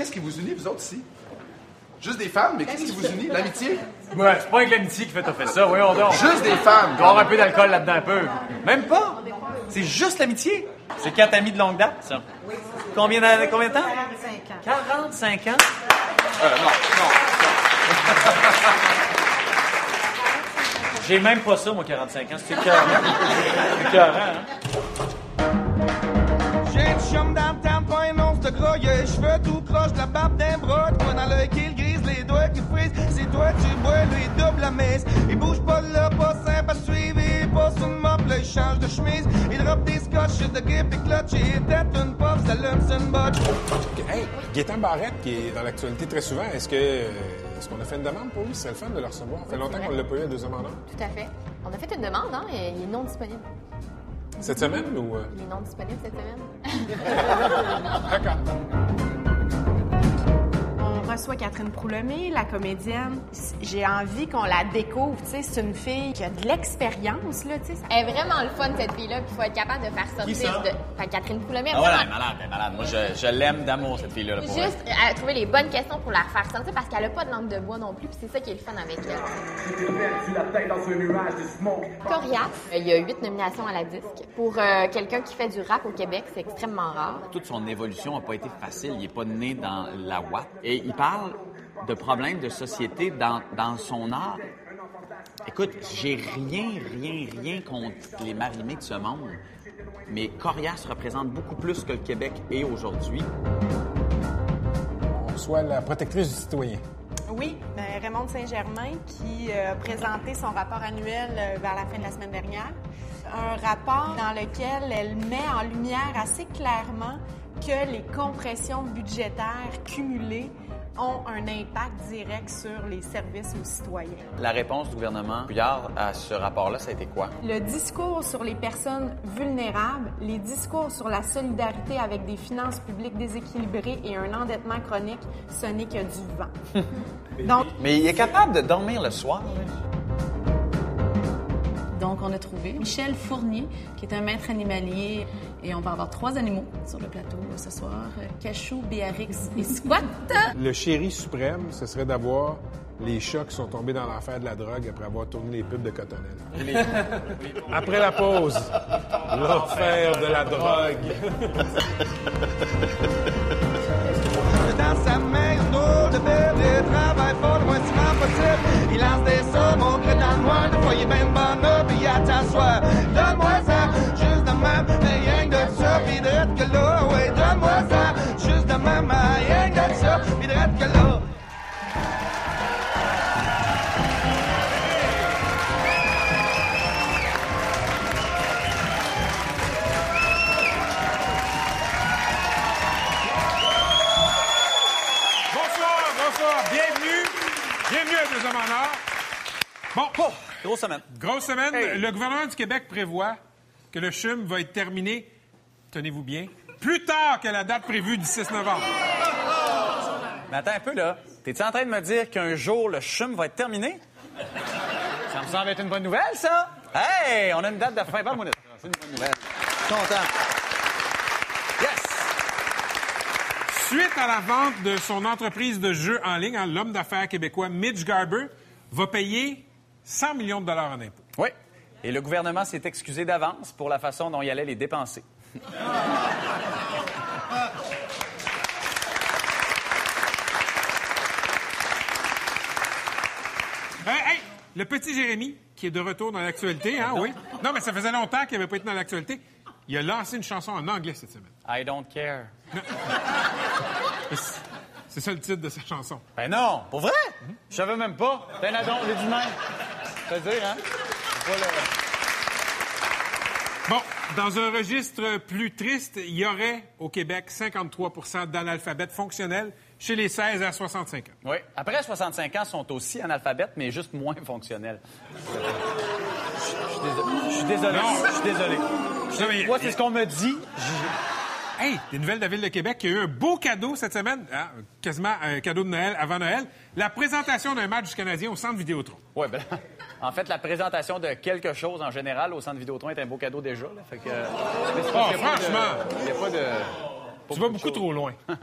qu'est-ce qui vous unit, vous autres, ici? Juste des femmes, mais qu'est-ce qui vous unit? L'amitié? Ouais, c'est pas avec l'amitié qui fait t'as fait ça, voyons donc. Juste des femmes. Il doit y avoir un peu d'alcool là-dedans, un peu. Même pas. C'est juste l'amitié. C'est quatre amis de longue date, ça. Combien, de- combien de temps? 45 ans. 45 ans. Euh, non, non. J'ai même pas ça, moi, 45 ans. C'est écœurant. C'est écœurant, hein? De les cheveux tout croche, la barbe d'un bras, toi dans l'œil qui le grise, les doigts qui frisent, c'est toi tu bois, lui il double la messe, il bouge pas là, pas simple à suivre, il passe une mop, là il change de chemise, il drop des scotch, de grip et clutch, il tête une pop, ça sur une botte. Hey, Gaétan Barrette, qui est dans l'actualité très souvent, est-ce que est-ce qu'on a fait une demande pour lui? C'est le fun de le recevoir. Ça fait longtemps qu'on ne l'a pas eu à deuxième mandat. Tout à fait. On a fait une demande, hein, et il est non disponible. Cette semaine ou. euh? Non disponible cette semaine. D'accord. Reçoit Catherine Proulomé, la comédienne. J'ai envie qu'on la découvre. Tu sais, c'est une fille qui a de l'expérience, là, tu sais. Elle est vraiment le fun, cette fille-là, puis il faut être capable de faire sortir ça? de. Catherine Coulommiers, Ah ouais, elle est malade, elle est malade. Moi, je, je l'aime d'amour, cette fille-là. là. Juste à trouver les bonnes questions pour la faire sortir parce qu'elle a pas de langue de bois non plus, puis c'est ça qui est le fun avec elle. Corias, il y a huit nominations à la disque. Pour euh, quelqu'un qui fait du rap au Québec, c'est extrêmement rare. toute son évolution n'a pas été facile. Il n'est pas né dans la. Et il parle de problèmes de société dans, dans son art. Écoute, j'ai rien, rien, rien contre les marimés de ce monde. Mais Corias représente beaucoup plus que le Québec est aujourd'hui. On soit la protectrice du citoyen. Oui, ben, Raymond Saint-Germain qui euh, a présenté son rapport annuel euh, vers la fin de la semaine dernière. Un rapport dans lequel elle met en lumière assez clairement que les compressions budgétaires cumulées ont un impact direct sur les services aux citoyens. La réponse du gouvernement Couillard à ce rapport-là, ça a été quoi? Le discours sur les personnes vulnérables, les discours sur la solidarité avec des finances publiques déséquilibrées et un endettement chronique, ce n'est que du vent. Donc, Mais il est capable de dormir le soir. Donc, on a trouvé Michel Fournier, qui est un maître animalier. Et on va avoir trois animaux sur le plateau ce soir. Cachou, Béarix et Squat. Le chéri suprême, ce serait d'avoir les chats qui sont tombés dans l'enfer de la drogue après avoir tourné les pubs de Cottonelle. Après la pause, l'enfer de la drogue. Dans sa main, une drôle de bébé, il travaille fort le moins lance des sommes au gré dans le noir, des fois il est bien bon là, puis il attend soir. Donne-moi ça, juste de même, rien que de ça, pis drette que là, ouais, donne-moi ça, juste de même, rien que de ça, pis drette que là. Bon, Grosse semaine. grosse semaine. Le gouvernement du Québec prévoit que le CHUM va être terminé, tenez-vous bien, plus tard que la date prévue du 6 novembre. Mais attends un peu, là. T'es-tu en train de me dire qu'un jour, le chum va être terminé? Ça me semble être une bonne nouvelle, ça. Hey, on a une date de fin. Parle-moi de ça. C'est une bonne nouvelle. Content. Yes! Suite à la vente de son entreprise de jeux en ligne, hein, l'homme d'affaires québécois Mitch Garber va payer 100 millions de dollars en impôts. Oui. Et le gouvernement s'est excusé d'avance pour la façon dont il allait les dépenser. Hey, hey, le petit Jérémy, qui est de retour dans l'actualité, hein, oui. Non, mais ça faisait longtemps qu'il n'avait pas été dans l'actualité. Il a lancé une chanson en anglais cette semaine. I don't care. C'est ça le titre de sa chanson. Ben non, pour vrai? Je savais même pas. Ben adon, du même. Hein? Bon, dans un registre plus triste, il y aurait au Québec 53% d'analphabètes fonctionnels chez les 16 à 65 ans. Oui. Après 65 ans, sont aussi analphabètes, mais juste moins fonctionnels. Je suis désolé. Je suis désolé. Je suis désolé. Moi, c'est ce qu'on me dit. Hey, des nouvelles de la Ville de Québec qui a eu un beau cadeau cette semaine, hein, quasiment un cadeau de Noël avant Noël, la présentation d'un match du Canadien au Centre Vidéotron. Oui, ben, en fait, la présentation de quelque chose en général au centre Vidéotron est un beau cadeau déjà. Là, fait que, mais c'est parce Oh, pas franchement! Il n'y a pas de. Tu vas beaucoup trop loin.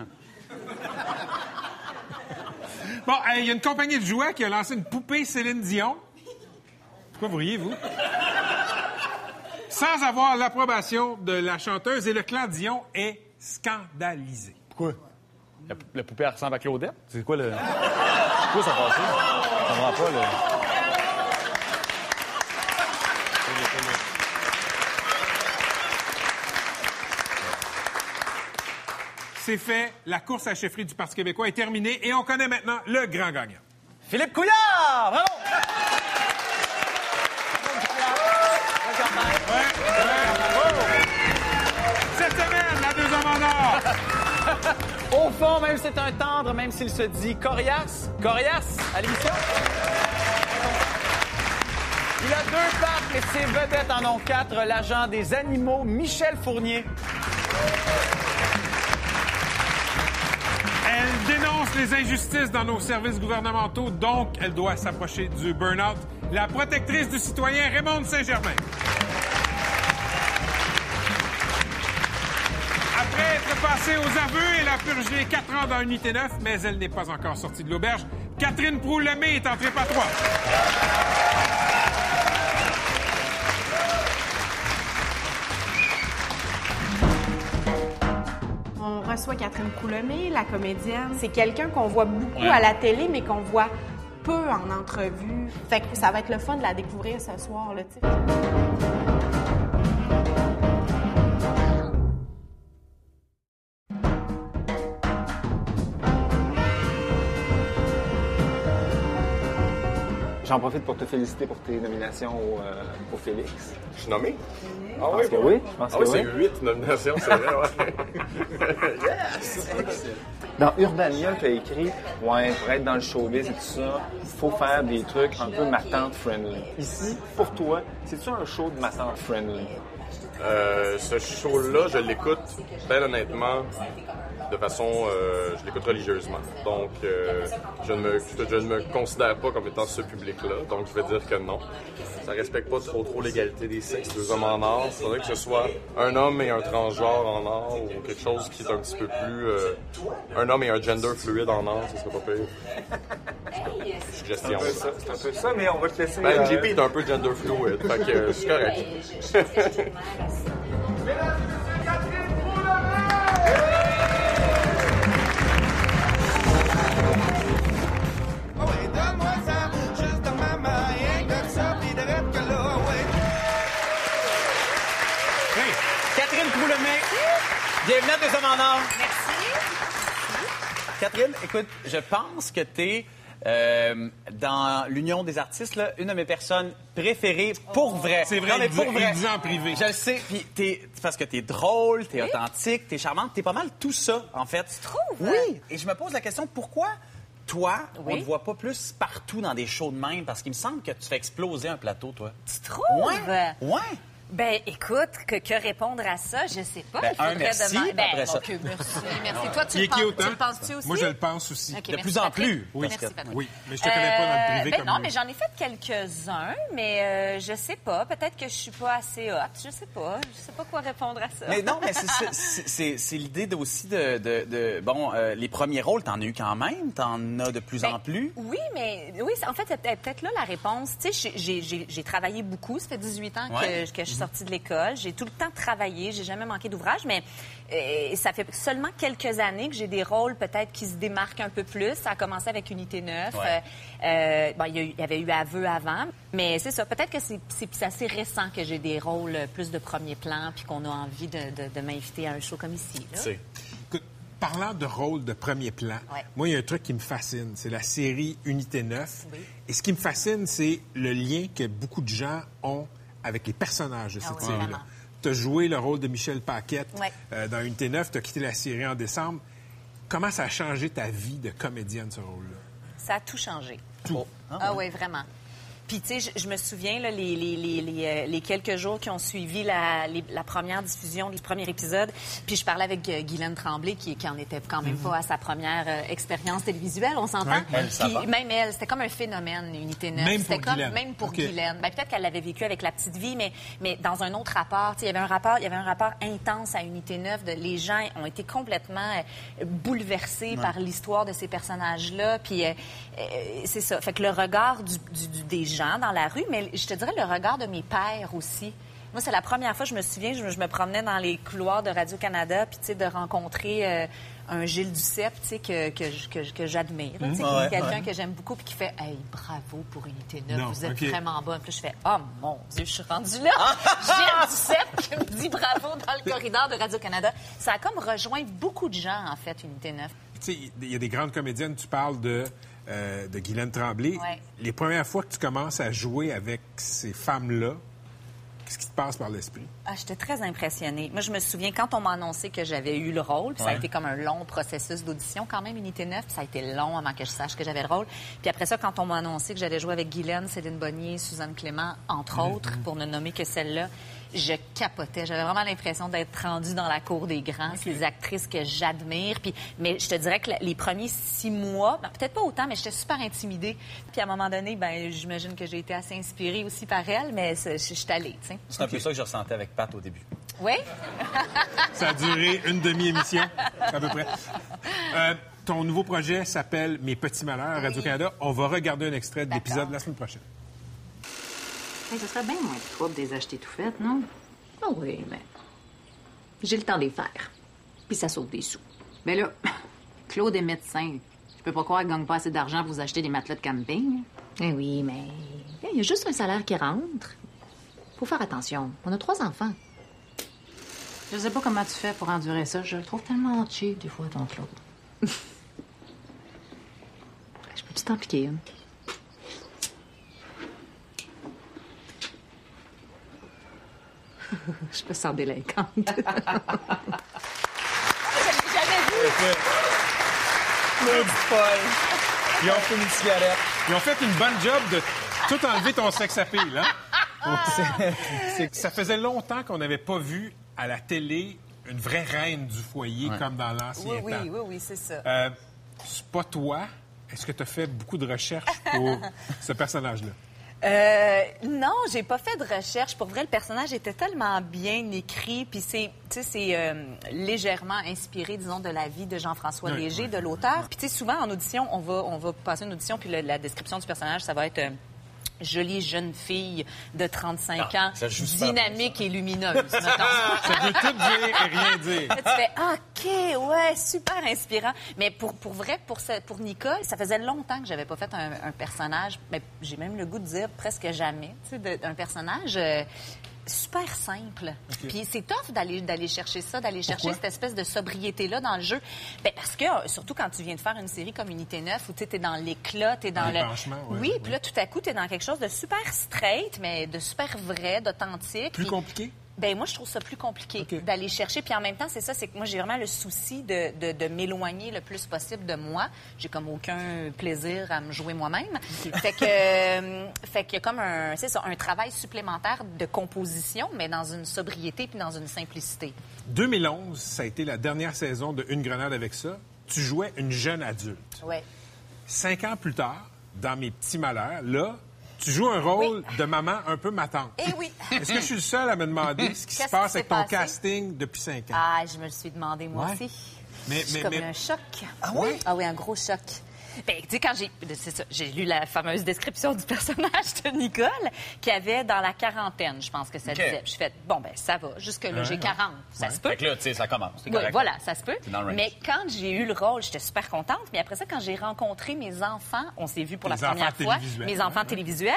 Bon, hey, il y a une compagnie de jouets qui a lancé une poupée Céline Dion. Pourquoi vous riez, vous? Sans avoir l'approbation de la chanteuse et le clan Dion est scandalisé. Pourquoi? La, pou- la poupée elle ressemble à Claudette? C'est quoi le. C'est quoi ça passé? Je comprends pas, là. C'est fait, la course à la chefferie du Parti québécois est terminée et on connaît maintenant le grand gagnant. Philippe Couillard! Bravo! Même c'est un tendre, même s'il se dit coriace, coriace à l'émission. Il a deux pattes, mais ses vedettes en ont quatre. L'agent des animaux, Michel Fournier. Elle dénonce les injustices dans nos services gouvernementaux, donc elle doit s'approcher du burn-out. La protectrice du citoyen, Raymond Saint-Germain. Passée aux aveux, elle a purgé quatre ans dans Unité 9, mais elle n'est pas encore sortie de l'auberge. Catherine Proulomé est entrée par trois. On reçoit Catherine Coulomé, la comédienne. C'est quelqu'un qu'on voit beaucoup à la télé, mais qu'on voit peu en entrevue. Fait que ça va être le fun de la découvrir ce soir, là, tu sais. J'en profite pour te féliciter pour tes nominations au, euh, au Félix. Je suis nommé? Ah Je pense que oui. Je pense Ah que oui, oui. c'est huit nominations, c'est vrai, ouais. yes! Dans Urbania, tu as écrit Ouais, pour être dans le showbiz et tout ça, faut faire des trucs un peu ma tante friendly. Ici, pour toi, c'est-tu un show de ma tante friendly? Euh, ce show-là, je l'écoute, ben honnêtement, de façon, euh, je l'écoute religieusement. Donc, euh, je, ne me, je ne me considère pas comme étant ce public-là. Donc, je vais dire que non. Ça respecte pas trop trop l'égalité des sexes, deux hommes en or. Il faudrait que ce soit un homme et un transgenre en or ou quelque chose qui est un petit peu plus... euh, un homme et un gender fluide en or, ce serait pas pire. C'est Suggestion. un peu ça, c'est un peu ça, mais on va te laisser. Ben, JP est un peu gender fluid, fait que c'est correct. Bienvenue à Deux Hommes en Or. Merci. Catherine, écoute, je pense que tu es dans l'Union des artistes, là, une de mes personnes préférées pour vrai. C'est vrai, Non, mais pour vrai. en privé. Je le sais. Puis t'es, parce que tu es drôle, tu es authentique, tu es charmante, tu es pas mal tout ça, en fait. Tu trouves? Oui. Et je me pose la question, pourquoi toi, on Oui. te voit pas plus partout dans des shows de même? Parce qu'il me semble que tu fais exploser un plateau, toi. Tu trouves? Ouais. Ouais. Ben, écoute, que, que répondre à ça, je sais pas. Ben, Il un merci, après Ben, ça. merci, merci. Toi, tu le, penses, tu le penses-tu aussi? Moi, je le pense aussi. De merci, plus en Patrick. plus. Oui, Merci, oui, mais je te connais pas dans le privé ben comme non, lui. mais j'en ai fait quelques-uns, mais euh, je sais pas. Peut-être que je suis pas assez hot. Je sais pas. Je sais pas quoi répondre à ça. Mais non, mais c'est- l'idée aussi de, de- de- bon, euh, les premiers rôles, t'en as eu quand même, t'en as de plus Ben, en plus? Oui, mais oui, en fait, c'est peut-être là la réponse. Tu sais, j'ai travaillé beaucoup. Ça fait 18 ans que, Ouais. que je suis sortie de l'école. J'ai tout le temps travaillé. J'ai jamais manqué d'ouvrage, mais euh, ça fait seulement quelques années que j'ai des rôles peut-être qui se démarquent un peu plus. Ça a commencé avec Unité 9. Ouais. Euh, euh, bon, il y, avait eu Aveu avant, mais c'est ça. Peut-être que c'est- assez récent que j'ai des rôles plus de premier plan puis qu'on a envie de, de- de m'inviter à un show comme ici. là. C'est- Écoute, parlant de rôle de premier plan, Ouais. moi, il y a un truc qui me fascine. C'est la série Unité 9. Oui. Et ce qui me fascine, c'est le lien que beaucoup de gens ont avec les personnages de Ah cette oui, série-là. Tu as joué le rôle de Michel Paquette Ouais. euh, dans Unité 9. Tu as quitté la série en décembre. Comment ça a changé ta vie de comédienne, ce rôle-là? Ça a tout changé. Tout. Ah oui, vraiment. Puis, tu sais, je, je me souviens, là, les, les, les, les, euh, les quelques jours qui ont suivi la, la première diffusion du premier épisode, puis je parlais avec euh, Guylaine Tremblay, qui, qui en était quand même Mhm. pas à sa première euh, expérience télévisuelle, on s'entend? Puis même elle, c'était comme un phénomène, Unité 9. Même C'était pour comme, Guylaine. Même pour. Guylaine. Ben, peut-être qu'elle l'avait vécu avec La Petite Vie, mais, mais dans un autre rapport. Tu sais, Il y avait un rapport, il y avait un rapport intense à Unité 9. De, les gens ont été complètement euh, bouleversés Ouais. par l'histoire de ces personnages-là. Puis euh, c'est ça. Fait que le regard du- du- du- des gens dans la rue, mais je te dirais le regard de mes pères aussi. Moi, c'est la première fois, je me souviens, je, me- je me promenais dans les couloirs de Radio-Canada, puis tu sais, de rencontrer euh, un Gilles Duceppe, tu sais, que, que, que, que j'admire. là, tu sais, Mhm. Ouais, quelqu'un ouais. que j'aime beaucoup, puis qui fait « Hey, bravo pour Unité 9, Non, vous êtes vraiment bonne. » Puis je fais « Oh mon Dieu, je suis rendue là! Gilles Duceppe qui me dit bravo dans le corridor de Radio-Canada. » Ça a comme rejoint beaucoup de gens, en fait, Unité 9. Tu sais, il y a des grandes comédiennes, tu parles de, euh, de Guylaine Tremblay. Ouais. Les premières fois que tu commences à jouer avec ces femmes-là, qu'est-ce qui te passe par l'esprit? Ah, j'étais très impressionnée. Moi, je me souviens quand on m'a annoncé que j'avais eu le rôle, puis ça a été comme un long processus d'audition, quand même, Unité 9, puis ça a été long avant que je sache que j'avais le rôle. Puis après ça, quand on m'a annoncé que j'allais jouer avec Guylaine, Céline Bonnier, Suzanne Clément, entre autres, pour ne nommer que celle-là, je capotais. J'avais vraiment l'impression d'être rendue dans la cour des grands. C'est des actrices que j'admire. Puis, mais je te dirais que les premiers six mois, ben, peut-être pas autant, mais j'étais super intimidée. Puis à un moment donné, ben, j'imagine que j'ai été assez inspirée aussi par elle, mais je suis allée. C'est un peu ça que je ressentais avec Pat au début. Oui? Ça a duré une demi-émission, à peu près. Euh, ton nouveau projet s'appelle Mes petits malheurs Radio-Canada. On va regarder un extrait de l'épisode la semaine prochaine. Hey, ce serait bien moins de trouble de les acheter tout faites, non? Ah oui, mais j'ai le temps de les faire. Puis ça sauve des sous. Mais là, Claude est médecin. Je peux pas croire qu'il gagne pas assez d'argent pour vous acheter des matelas de camping. Eh oui, mais il y a juste un salaire qui rentre. Faut faire attention. On a trois enfants. Je sais pas comment tu fais pour endurer ça. Je le trouve tellement cheap, des fois, ton Claude. Je peux-tu t'en piquer une? Je me sens délinquante. Ils ont fait une cigarette. Ils ont fait une bonne job de tout enlever ton sex appeal, là. Ça faisait longtemps qu'on n'avait pas vu à la télé une vraie reine du foyer comme dans l'ancien Oui, oui, temps. oui, oui, c'est ça. Euh, c'est pas toi. Est-ce que tu as fait beaucoup de recherches pour ce personnage-là? Euh, non, j'ai pas fait de recherche. Pour vrai, le personnage était tellement bien écrit, puis c'est, tu sais, c'est euh, légèrement inspiré, disons, de la vie de Jean-François Oui, Léger, de l'auteur. Puis tu sais, souvent en audition, on va, on va passer une audition, puis le- la description du personnage, ça va être euh, jolie jeune fille de 35 Ah, ans, dynamique et lumineuse. Ça veut tout dire et rien dire. Là, tu fais OK, ouais, super inspirant. Mais pour, pour vrai, pour, ce- pour Nicole, ça faisait longtemps que j'avais pas fait un, un personnage, mais j'ai même le goût de dire presque jamais, tu sais, d'un personnage euh, super simple. Puis c'est tough d'aller d'aller chercher ça, d'aller chercher cette espèce de sobriété-là dans le jeu. Ben, parce que, euh, surtout quand tu viens de faire une série comme Unité 9, où tu es dans l'éclat, tu es dans le... Ouais, oui, puis là, tout à coup, tu es dans quelque chose de super straight, mais de super vrai, d'authentique. Plus compliqué? Ben moi, je trouve ça plus compliqué d'aller chercher. Puis en même temps, c'est ça, c'est que moi, j'ai vraiment le souci de, de, de m'éloigner le plus possible de moi. J'ai comme aucun plaisir à me jouer moi-même. Fait que, euh, fait qu'il y a comme un, c'est ça, un travail supplémentaire de composition, mais dans une sobriété puis dans une simplicité. 2011, ça a été la dernière saison de Une grenade avec ça. Tu jouais une jeune adulte. Ouais. Cinq ans plus tard, dans Mes petits malheurs, là, tu joues un rôle de maman un peu matante. Eh oui. Est-ce que je suis le seul à me demander ce qui se passe avec ton passé? casting depuis cinq ans? Ah, je me le suis demandé moi Ouais. aussi. Mais- je suis mais- comme mais- un choc. Ah oui? Ah oui, un gros choc. Ben, tu sais, quand j'ai, c'est ça, j'ai lu la fameuse description du personnage de Nicole, qui avait dans la quarantaine, je pense que ça OK. disait. Je fais, bon, ben, ça va. Jusque-là, Ouais, j'ai ouais. 40. Ça se peut. Fait que là, tu sais, ça commence. Oui, voilà, ça se peut. Mais quand j'ai eu le rôle, j'étais super contente. Mais après ça, quand j'ai rencontré mes enfants, on s'est vus pour Les la première fois, mes enfants télévisuels.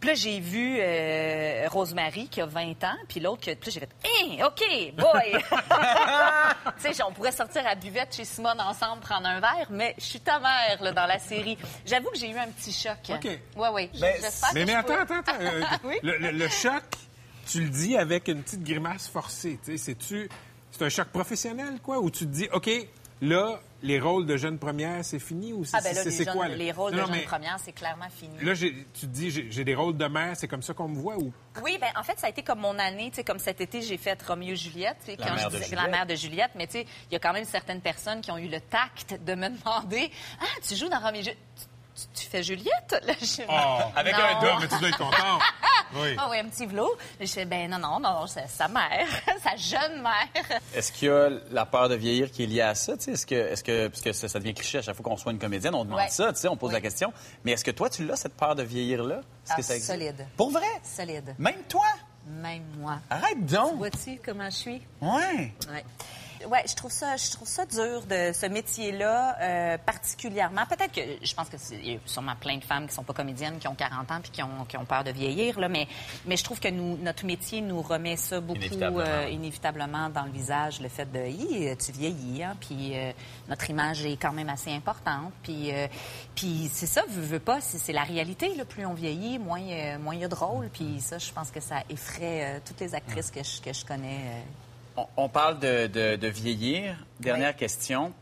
Puis là, j'ai vu euh, Rosemary qui a 20 ans, puis l'autre qui. Puis là, j'ai fait, Hein, OK, boy! tu sais, on pourrait sortir à buvette chez Simone ensemble, prendre un verre, mais je suis ta mère là, dans la série. J'avoue que j'ai eu un petit choc. OK. Oui, oui. Que mais, mais je attends, peux- attends, attends. euh, Oui? le, le- le choc, tu le dis avec une petite grimace forcée. C'est-tu, c'est un choc professionnel, quoi, où tu te dis, OK, là, les rôles de jeunes premières, c'est fini ou c'est Ah, ben là, c'est- les, c'est jeunes- quoi? là? les rôles Non, de jeunes premières, c'est clairement fini. Là, j'ai- tu te dis, j'ai j'ai des rôles de mère, c'est comme ça qu'on me voit ou? Oui, ben en fait, ça a été comme mon année. Tu sais, comme cet été, j'ai fait Roméo et Juliette. tu sais, quand je disais-. La mère de Juliette. Mais tu sais, il y a quand même certaines personnes qui ont eu le tact de me demander Ah, tu joues dans Roméo et Juliette. Tu, fais Juliette? Là, je- Oh, avec un dos, mais tu dois être content. Oui. Ah oui, un petit vlog. Je fais, ben non, non, non, c'est sa mère, sa jeune mère. Est-ce qu'il y a la peur de vieillir qui est liée à ça? tu sais? Est-ce que, est-ce que, parce que ça, ça devient cliché à chaque fois qu'on soit une comédienne, on demande Ouais. ça, tu sais, on pose Oui. la question. Mais est-ce que toi, tu l'as, cette peur de vieillir-là? Ah, que ça existe? solide. Pour vrai? Solide. Même toi? Même moi. Arrête donc! Vois-tu comment je suis? Ouais. Ouais. Ouais, je trouve ça, je trouve ça dur de ce métier-là, euh, particulièrement. Peut-être que je pense que y a sûrement plein de femmes qui sont pas comédiennes, qui ont 40 ans puis qui ont, qui ont peur de vieillir, là. Mais, mais je trouve que nous, notre métier nous remet ça beaucoup Inévitablement. euh, inévitablement dans le visage, le fait de, tu vieillis, hein, puis euh, notre image est quand même assez importante, puis, puis c'est ça, veux, veux pas, c'est la réalité. Là, plus on vieillit, moins, moins il y a de rôle, puis ça, je pense que ça effraie toutes les actrices que je, que je connais. On, on parle de, de- de vieillir. Dernière question.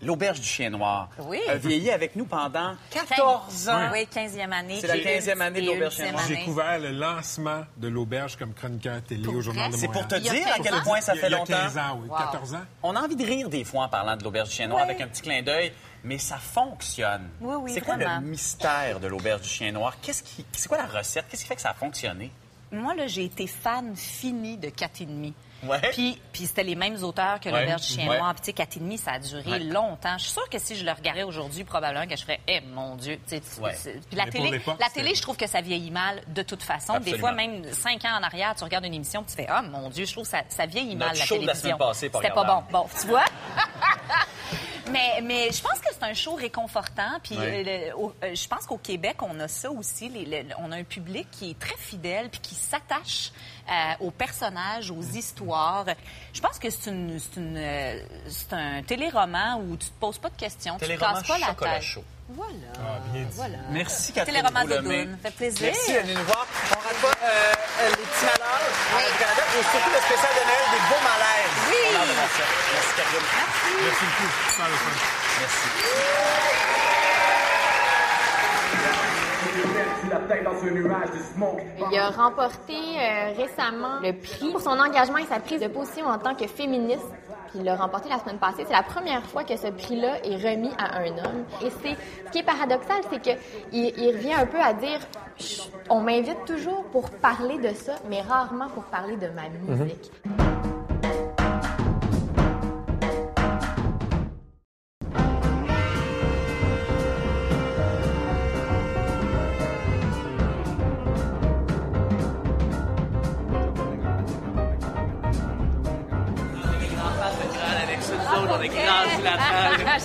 L'auberge du chien noir Oui. a vieilli avec nous pendant 14 ans. Oui, 15e année. C'est la 15e année de l'Auberge ultime J'ai année. couvert le lancement de l'auberge comme chroniqueur télé au Journal de C'est Montréal. pour te Il dire à 15 quel ans? point ça Il fait il y a longtemps. 15 ans, oui. Wow. 14 ans. On a envie de rire des fois en parlant de l'auberge du chien noir avec un petit clin d'œil, mais ça fonctionne. Oui, oui, C'est quoi vraiment. le mystère de l'auberge du chien noir? Qu'est-ce qui, c'est quoi la recette? Qu'est-ce qui fait que ça a fonctionné? Moi, là, j'ai été fan fini de 4 et demi. Ouais. Puis, puis c'était les mêmes auteurs que l'Auberge du Chien. Noir. Puis, tu sais, 4 et demi, ça a duré longtemps. Je suis sûre que si je le regardais aujourd'hui, probablement que je ferais, eh, mon Dieu. Puis la télé, la télé, je trouve que ça vieillit mal de toute façon. Des fois, même 5 ans en arrière, tu regardes une émission, puis tu fais, ah, mon Dieu, je trouve que ça, ça vieillit Notre mal, la télévision. C'était pas bon. Bon, tu vois? Mais, mais je pense que c'est un show réconfortant. Puis euh, le- au- euh, je pense qu'au Québec, on a ça aussi. Les- on a un public qui est très fidèle puis qui s'attache aux personnages, aux histoires. Je pense que c'est une, c'est une, euh, c'est un téléroman où tu te poses pas de questions, tu te Téléroman casses pas la tête. chaud. Voilà. bien dit. Voilà. Merci, Catherine Téléroman Boulomé. Doudoune. Fait plaisir. Merci venue nous voir. On rate pas euh, euh, les petits malheurs à Radio-Canada et surtout le spécial de Noël des beaux malaises. Oui. On a hâte de voir ça. Merci, Il a remporté euh, récemment le prix pour son engagement et sa prise de position en tant que féministe. Puis il l'a remporté la semaine passée. C'est la première fois que ce prix-là est remis à un homme. Et c'est ce qui est paradoxal, c'est que il, il revient un peu à dire on m'invite toujours pour parler de ça, mais rarement pour parler de ma musique.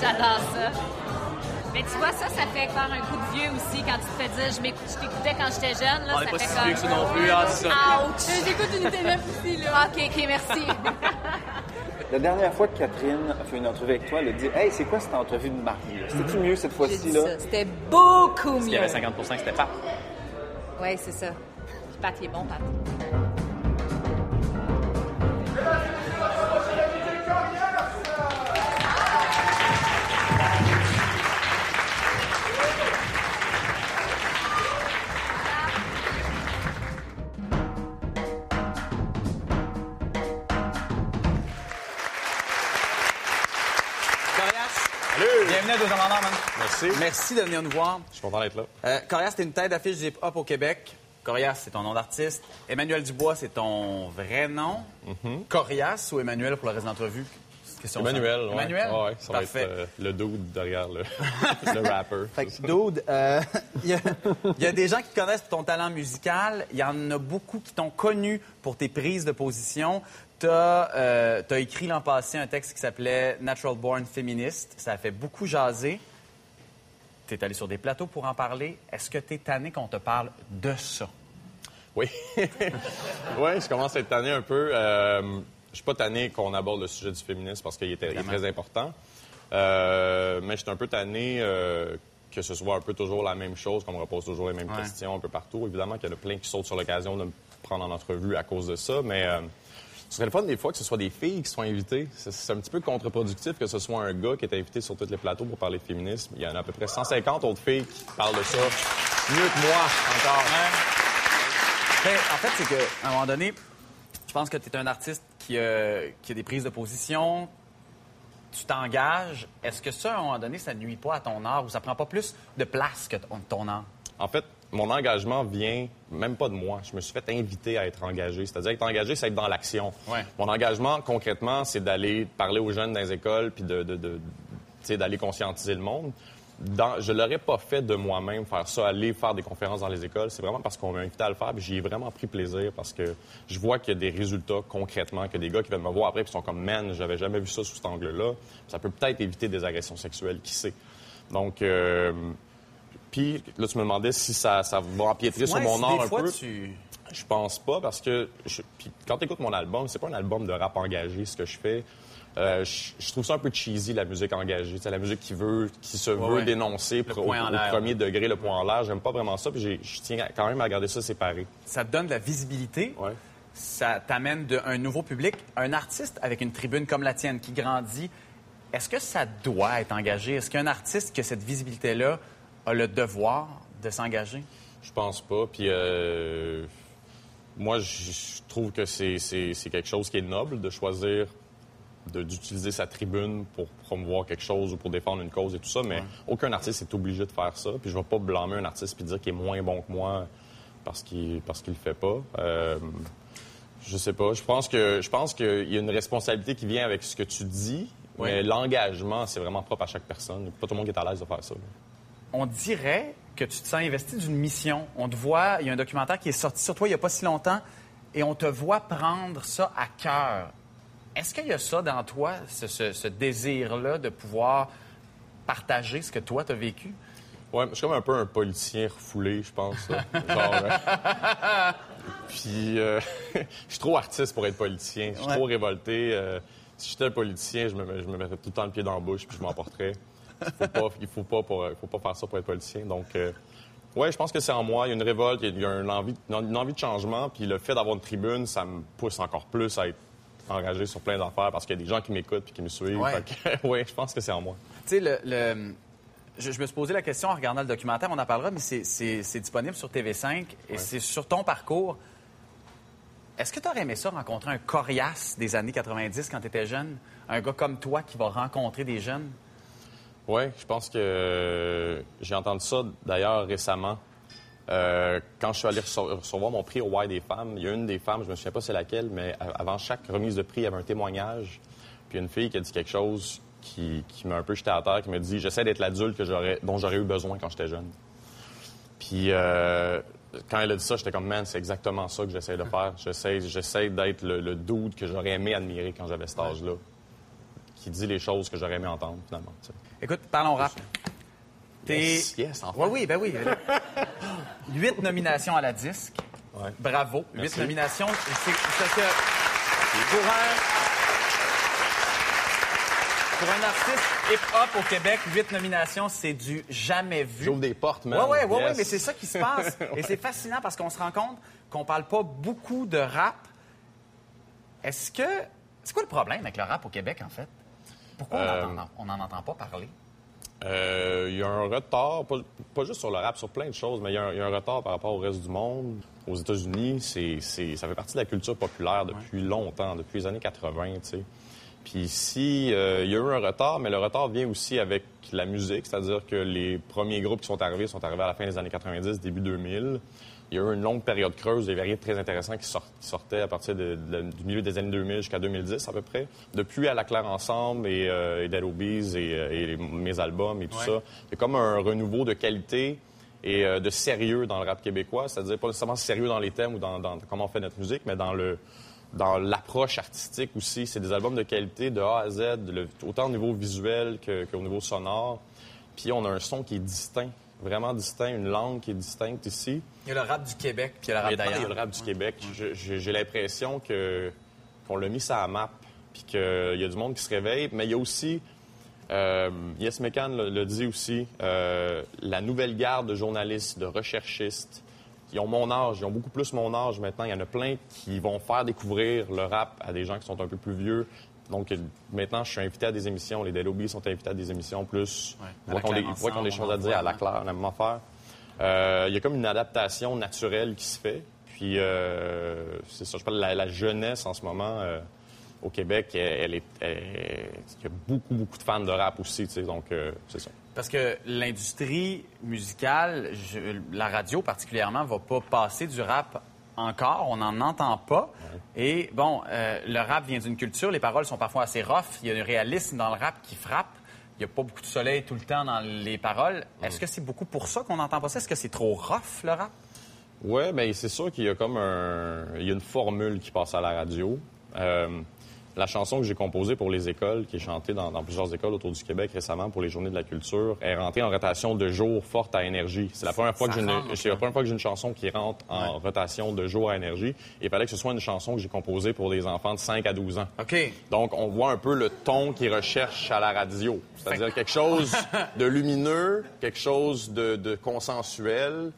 J'adore ça. Mais tu vois, ça, ça fait faire un coup de vieux aussi quand tu te fais dire je m'écoute- je t'écoutais quand j'étais jeune. Là, On ça pas fait si comme... vieux que ça non plus, ah, c'est ça. Ouch! J'écoute une télé aussi, là. OK, OK, merci. La dernière fois que Catherine a fait une entrevue avec toi, elle a dit Hey, c'est quoi cette entrevue de mari là? C'était-tu mieux cette fois-ci là? C'était beaucoup Il y mieux. avait 50 que c'était pas. Oui, c'est ça. Puis Pat, il est bon, Pat. Merci. De venir nous voir. Je suis content d'être là. Euh, Corias, t'es une tête d'affiche du hip-hop au Québec. Corias, c'est ton nom d'artiste. Emmanuel Dubois, c'est ton vrai nom. Corias ou Emmanuel pour le reste d'entrevue? Emmanuel, ouais. Emmanuel? Ouais, ouais, ça Parfait. va être euh, le dude derrière le, le rapper. Fait que, dude, euh, il y, a- il y a des gens qui te connaissent pour ton talent musical. Il y en a beaucoup qui t'ont connu pour tes prises de position. Tu as, écrit l'an passé un texte qui s'appelait Natural Born Feminist. Ça a fait beaucoup jaser. Tu es allé sur des plateaux pour en parler. Est-ce que tu es tanné qu'on te parle de ça? Oui. oui, je commence à être tanné un peu. Euh, je suis pas tanné qu'on aborde le sujet du féminisme parce qu'il est très important. Euh, mais je suis un peu tanné euh, que ce soit un peu toujours la même chose, qu'on me repose toujours les mêmes Ouais. questions un peu partout. Évidemment qu'il y en a plein qui sautent sur l'occasion de me prendre en entrevue à cause de ça, mais euh, Ce serait le fun des fois que ce soit des filles qui soient invitées. C'est- un petit peu contre-productif que ce soit un gars qui est invité sur tous les plateaux pour parler de féminisme. Il y en a à peu près 150 autres filles qui parlent de ça mieux que moi encore. Ben, en fait, c'est qu'à un moment donné, je pense que tu es un artiste qui, euh, qui a des prises de position, tu t'engages. Est-ce que ça, à un moment donné, ça ne nuit pas à ton art ou ça prend pas plus de place que ton art? En fait, mon engagement vient même pas de moi. Je me suis fait inviter à être engagé. C'est-à-dire être engagé, c'est être dans l'action. Ouais. Mon engagement, concrètement, c'est d'aller parler aux jeunes dans les écoles puis de, d'aller conscientiser le monde. Dans, je l'aurais pas fait de moi-même, faire ça, aller faire des conférences dans les écoles. C'est vraiment parce qu'on m'a invité à le faire. puis J'y ai vraiment pris plaisir parce que je vois qu'il y a des résultats concrètement, que des gars qui viennent me voir après et sont comme, man, j'avais jamais vu ça sous cet angle-là. Ça peut peut-être éviter des agressions sexuelles, qui sait. Donc, euh, puis là, tu me demandais si ça, ça va empiétrer sur mon si art des un fois, peu. tu- Je pense pas parce que je- puis quand tu écoutes mon album, c'est pas un album de rap engagé ce que je fais. Euh, je, je trouve ça un peu cheesy la musique engagée, c'est la musique qui veut qui se veut ouais. dénoncer pour- au, premier degré le point en l'air, j'aime pas vraiment ça puis je tiens quand même à garder ça séparé. Ça te donne de la visibilité. Ouais. Ça t'amène un nouveau public. Un artiste avec une tribune comme la tienne qui grandit, est-ce que ça doit être engagé? Est-ce qu'un artiste qui a cette visibilité-là a le devoir de s'engager? Je pense pas puis euh, moi je trouve que c'est quelque chose qui est noble de choisir d'utiliser sa tribune pour promouvoir quelque chose ou pour défendre une cause et tout ça, mais aucun artiste est obligé de faire ça. Puis je vais pas blâmer un artiste puis dire qu'il est moins bon que moi parce qu'il parce qu'il le fait pas. Euh, je sais pas. Je pense que je pense qu'il y a une responsabilité qui vient avec ce que tu dis, Oui. mais l'engagement c'est vraiment propre à chaque personne. Pas tout le monde est à l'aise de faire ça. On dirait que tu te sens investi d'une mission. On te voit, il y a un documentaire qui est sorti sur toi il n'y a pas si longtemps, et on te voit prendre ça à cœur. Est-ce qu'il y a ça dans toi, ce, ce- ce désir-là de pouvoir partager ce que toi, tu as vécu? Ouais, je suis comme un peu un politicien refoulé, je pense. là. Genre, euh, Puis, euh, je suis trop artiste pour être politicien. Je suis Ouais. trop révolté. euh, si j'étais un politicien, je me, je me mettrais tout le temps le pied dans la bouche puis je m'emporterais. Il faut pas, il faut pas, pour, faut pas faire ça pour être politicien. Donc, euh, ouais, je pense que c'est en moi. Il y a une révolte, il y a une envie, une envie de changement. Puis le fait d'avoir une tribune, ça me pousse encore plus à être engagé sur plein d'affaires parce qu'il y a des gens qui m'écoutent puis qui me suivent. Ouais. Que, ouais, je pense que c'est en moi. Tu sais, le, le- je, je me suis posé la question en regardant le documentaire, on en parlera, mais c'est- c'est c'est disponible sur TV5 et c'est sur ton parcours. Est-ce que tu aurais aimé ça, rencontrer un coriace des années 90 quand tu étais jeune? Un gars comme toi qui va rencontrer des jeunes? Oui, je pense que euh, j'ai entendu ça d'ailleurs récemment. Euh, quand je suis allé rece- recevoir mon prix au Y des femmes, il y a une des femmes, je me souviens pas c'est laquelle, mais avant chaque remise de prix, il y avait un témoignage. Puis une fille qui a dit quelque chose qui, qui m'a un peu jeté à terre, qui m'a dit J'essaie d'être l'adulte dont j'aurais eu besoin quand j'étais jeune. Puis euh, quand elle a dit ça, j'étais comme Man, c'est exactement ça que j'essaie de faire. J'essaie, j'essaie d'être le, le dude que j'aurais aimé admirer quand j'avais cet âge-là, qui dit les choses que j'aurais aimé entendre finalement. tu sais. Écoute, parlons rap. Yes, yes, enfin. Oui, oui, ben oui. Huit nominations à la disque. Bravo. Huit nominations. C'est que pour un... Pour un artiste hip-hop au Québec, huit nominations, c'est du jamais vu. J'ouvre des portes, man. Oui, oui, oui, mais c'est ça qui se passe. Et c'est fascinant parce qu'on se rend compte qu'on parle pas beaucoup de rap. Est-ce que... C'est quoi le problème avec le rap au Québec, en fait? Pourquoi Euh, on n'en entend pas parler? Euh, Il y a un retard, pas, pas juste sur le rap, sur plein de choses, mais il y, a un- il y a un retard par rapport au reste du monde. Aux États-Unis, c'est, c'est- ça fait partie de la culture populaire depuis longtemps, depuis les années 80, tu sais. Puis ici, euh, il y a eu un retard, mais le retard vient aussi avec la musique, c'est-à-dire que les premiers groupes qui sont arrivés sont arrivés à la fin des années 90, début 2000. Il y a eu une longue période creuse, des variétés très intéressants qui, sort- qui sortaient à partir de- de- du milieu des années 2000 jusqu'à 2010 à peu près. Depuis À la Claire Ensemble et, euh, et Dead et, euh, et les- mes albums et tout Ouais. ça, il y a comme un renouveau de qualité et euh, de sérieux dans le rap québécois, c'est-à-dire pas nécessairement sérieux dans les thèmes ou dans, dans comment on fait notre musique, mais dans le dans l'approche artistique aussi. C'est des albums de qualité de A à Z, le- autant au niveau visuel que- qu'au niveau sonore. Puis on a un son qui est distinct, vraiment distinct, une langue qui est distincte ici. Il y a le rap du Québec, puis il y a le rap Maintenant, il y a d'ailleurs. le rap du Québec. J'ai l'impression que qu'on l'a mis ça à map, puis qu'il y a du monde qui se réveille. Mais il y a aussi, euh, Yes Mekan le, le dit aussi, euh, la nouvelle garde de journalistes, de recherchistes ils ont mon âge, ils ont beaucoup plus mon âge maintenant. Il y en a plein qui vont faire découvrir le rap à des gens qui sont un peu plus vieux. Donc maintenant, je suis invité à des émissions. Les Dead sont invités à des émissions plus. qu'on a des- Claire ils a des ensemble, choses à on dire à la claire, la même affaire. Euh, Il y a comme une adaptation naturelle qui se fait. Puis, euh, c'est ça, je parle de la, la jeunesse en ce moment euh, au Québec, elle, elle est, elle- il y a beaucoup, beaucoup de fans de rap aussi, tu sais, donc euh, c'est ça. Parce que l'industrie musicale, je- la radio particulièrement, va pas passer du rap encore. On n'en entend pas. Et bon, euh, le rap vient d'une culture. Les paroles sont parfois assez rough. Il y a un réalisme dans le rap qui frappe. Il n'y a pas beaucoup de soleil tout le temps dans les paroles. Est-ce que c'est beaucoup pour ça qu'on n'entend pas ça? Est-ce que c'est trop rough, le rap? Ouais, ben c'est sûr qu'il y a comme un, il y a une formule qui passe à la radio. Euh, la chanson que j'ai composée pour les écoles, qui est chantée dans, dans plusieurs écoles autour du Québec récemment pour les Journées de la culture, est rentrée en rotation de jour forte à énergie. C'est la première fois que j'ai une, c'est la première fois que j'ai une chanson qui rentre en rotation de jour à énergie. Il fallait que ce soit une chanson que j'ai composée pour des enfants de 5 à 12 ans. OK. Donc, on voit un peu le ton qu'ils recherchent à la radio. C'est-à-dire quelque chose de lumineux, quelque chose de, de consensuel.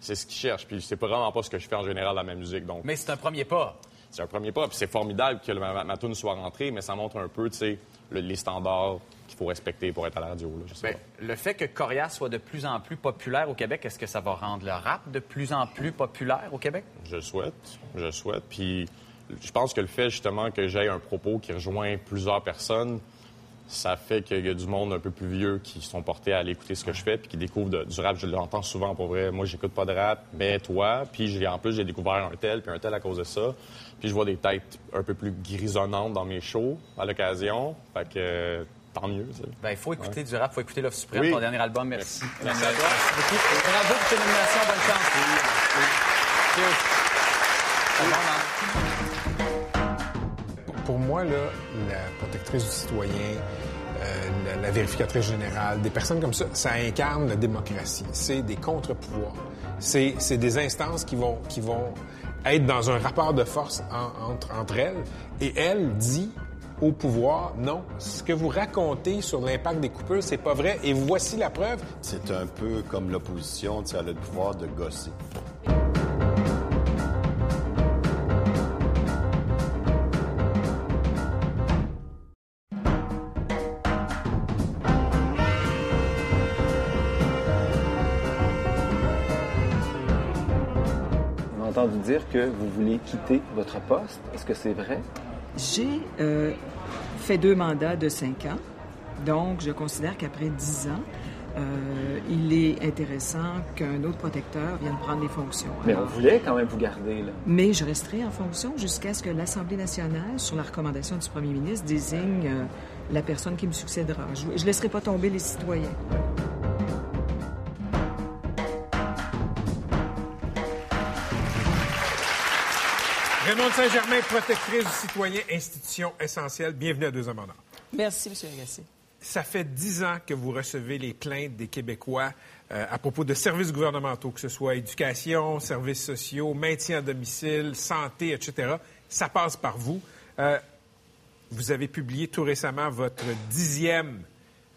C'est ce qu'ils cherchent. Puis c'est vraiment pas ce que je fais en général dans ma musique. Donc, Mais c'est un premier pas. C'est un premier pas. Puis c'est formidable que le- ma, ma tune soit rentrée, mais ça montre un peu, tu sais, le- les standards qu'il faut respecter pour être à la radio. là. Je sais Ben, pas. le fait que Corias soit de plus en plus populaire au Québec, est-ce que ça va rendre le rap de plus en plus populaire au Québec? Je le souhaite. Je le souhaite. Puis je pense que le fait justement que j'aie un propos qui rejoint plusieurs personnes, ça fait qu'il y a du monde un peu plus vieux qui sont portés à aller écouter ce que je fais puis qui découvrent de- du rap. Je l'entends souvent pour vrai. Moi, j'écoute pas de rap, mais toi. Puis j'ai- en plus, j'ai découvert un tel puis un tel à cause de ça. Puis je vois des têtes un peu plus grisonnantes dans mes shows à l'occasion. Fait que tant mieux. Ben, il faut écouter du rap, il faut écouter Love Supreme, Oui. ton dernier album. Merci. Merci Emmanuel. à toi. Merci beaucoup. Bravo pour tes nominations. Bonne chance. Hein? La protectrice du citoyen, euh, la, vérificatrice générale, des personnes comme ça, ça incarne la démocratie. C'est des contre-pouvoirs. C'est des instances qui vont, qui vont être dans un rapport de force en- entre, entre elles. Et elle dit au pouvoir, non, ce que vous racontez sur l'impact des coupures, c'est pas vrai. Et voici la preuve. C'est un peu comme l'opposition, tu sais, elle a le pouvoir de gosser. Dire que vous voulez quitter votre poste? Est-ce que c'est vrai? J'ai euh, fait deux mandats de cinq ans. Donc, je considère qu'après dix ans, euh, il est intéressant qu'un autre protecteur vienne prendre les fonctions. Mais on voulait quand même vous garder, là. mais je resterai en fonction jusqu'à ce que l'Assemblée nationale, sur la recommandation du premier ministre, désigne euh, la personne qui me succédera. Je ne laisserai pas tomber les citoyens. Raymond Saint-Germain, protectrice du citoyen, institution essentielle. Bienvenue à Deux Hommes en Or. Merci, M. Agassi. Ça fait dix ans que vous recevez les plaintes des Québécois euh, à propos de services gouvernementaux, que ce soit éducation, services sociaux, maintien à domicile, santé, etc. Ça passe par vous. Euh, vous avez publié tout récemment votre dixième